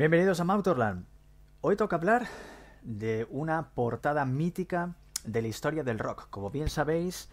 Bienvenidos a Mautorland. Hoy toca hablar de una portada mítica de la historia del rock. Como bien sabéis,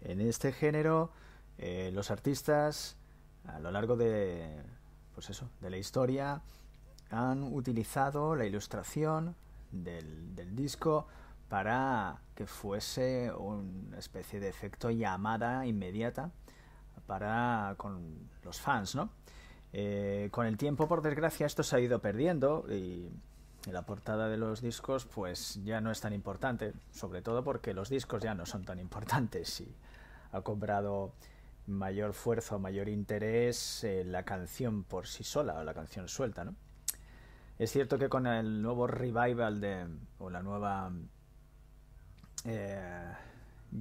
en este género eh, los artistas a lo largo de, pues eso, de la historia han utilizado la ilustración del, del disco para que fuese una especie de efecto llamada inmediata para con los fans, ¿no? Eh, con el tiempo, por desgracia, esto se ha ido perdiendo y la portada de los discos pues ya no es tan importante, sobre todo porque los discos ya no son tan importantes y ha cobrado mayor fuerza o mayor interés la canción por sí sola o la canción suelta, ¿no? Es cierto que con el nuevo revival de, o la nueva eh,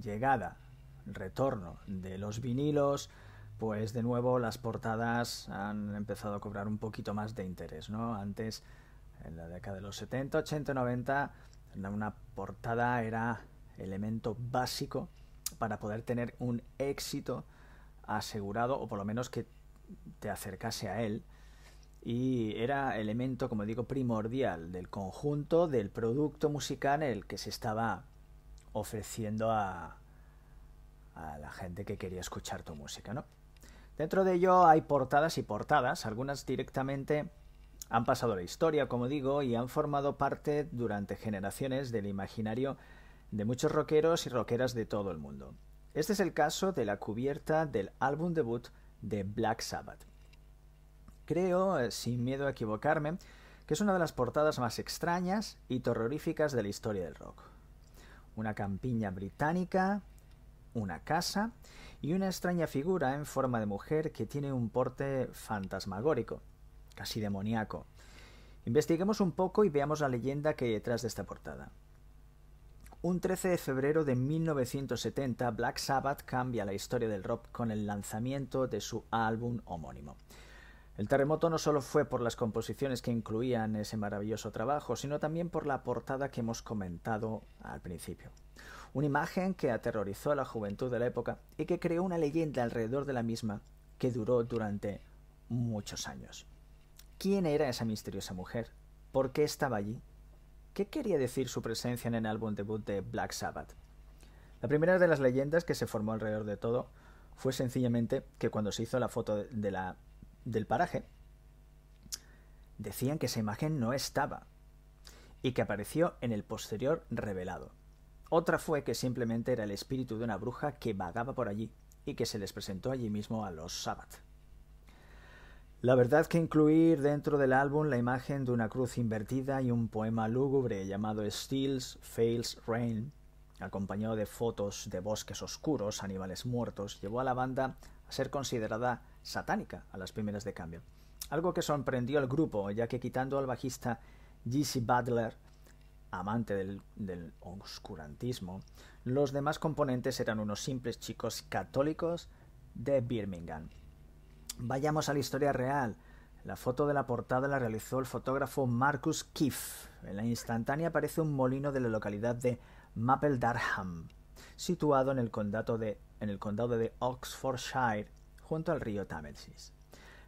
llegada, retorno de los vinilos, pues de nuevo las portadas han empezado a cobrar un poquito más de interés, ¿no? Antes, en la década de los 70, 80, 90, una portada era elemento básico para poder tener un éxito asegurado o por lo menos que te acercase a él y era elemento, como digo, primordial del conjunto del producto musical el que se estaba ofreciendo a, a la gente que quería escuchar tu música, ¿no? Dentro de ello hay portadas y portadas, algunas directamente han pasado la historia, como digo, y han formado parte durante generaciones del imaginario de muchos rockeros y rockeras de todo el mundo. Este es el caso de la cubierta del álbum debut de Black Sabbath. Creo, eh, sin miedo a equivocarme, que es una de las portadas más extrañas y terroríficas de la historia del rock. Una campiña británica, una casa y una extraña figura en forma de mujer que tiene un porte fantasmagórico, casi demoníaco. Investiguemos un poco y veamos la leyenda que hay detrás de esta portada. Un 13 de febrero de 1970, Black Sabbath cambia la historia del rock con el lanzamiento de su álbum homónimo. El terremoto no solo fue por las composiciones que incluían ese maravilloso trabajo, sino también por la portada que hemos comentado al principio una imagen que aterrorizó a la juventud de la época y que creó una leyenda alrededor de la misma que duró durante muchos años. ¿Quién era esa misteriosa mujer? ¿Por qué estaba allí? ¿Qué quería decir su presencia en el álbum debut de Black Sabbath? La primera de las leyendas que se formó alrededor de todo fue sencillamente que cuando se hizo la foto de la, del paraje, decían que esa imagen no estaba y que apareció en el posterior revelado. Otra fue que simplemente era el espíritu de una bruja que vagaba por allí y que se les presentó allí mismo a los Sabbath. La verdad que incluir dentro del álbum la imagen de una cruz invertida y un poema lúgubre llamado Steals Fails Rain, acompañado de fotos de bosques oscuros, animales muertos, llevó a la banda a ser considerada satánica a las primeras de cambio. Algo que sorprendió al grupo, ya que quitando al bajista G.C. Butler, amante del, oscurantismo, los demás componentes eran unos simples chicos católicos de Birmingham. Vayamos a la historia real. La foto de la portada la realizó el fotógrafo Marcus Keefe. En la instantánea aparece un molino de la localidad de Maple Darham, situado en el condado de, en el condado de Oxfordshire, junto al río Támesis.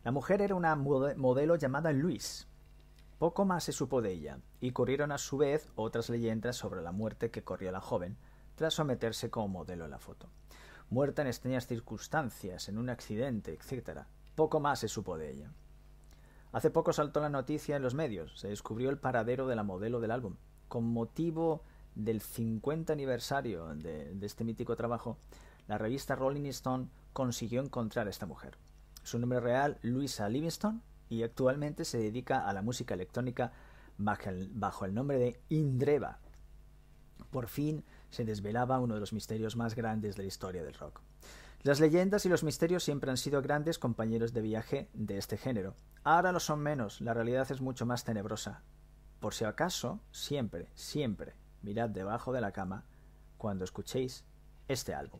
La mujer era una modelo llamada Louise, poco más se supo de ella, y corrieron a su vez otras leyendas sobre la muerte que corrió la joven tras someterse como modelo en la foto. Muerta en extrañas circunstancias, en un accidente, etc. Poco más se supo de ella. Hace poco saltó la noticia en los medios. Se descubrió el paradero de la modelo del álbum. Con motivo del 50 aniversario de, de este mítico trabajo, la revista Rolling Stone consiguió encontrar a esta mujer. Su nombre real, Louisa Livingston, y actualmente se dedica a la música electrónica bajo el, nombre de Indreva. Por fin se desvelaba uno de los misterios más grandes de la historia del rock. Las leyendas y los misterios siempre han sido grandes compañeros de viaje de este género. Ahora lo son menos, la realidad es mucho más tenebrosa. Por si acaso, siempre, siempre, mirad debajo de la cama cuando escuchéis este álbum.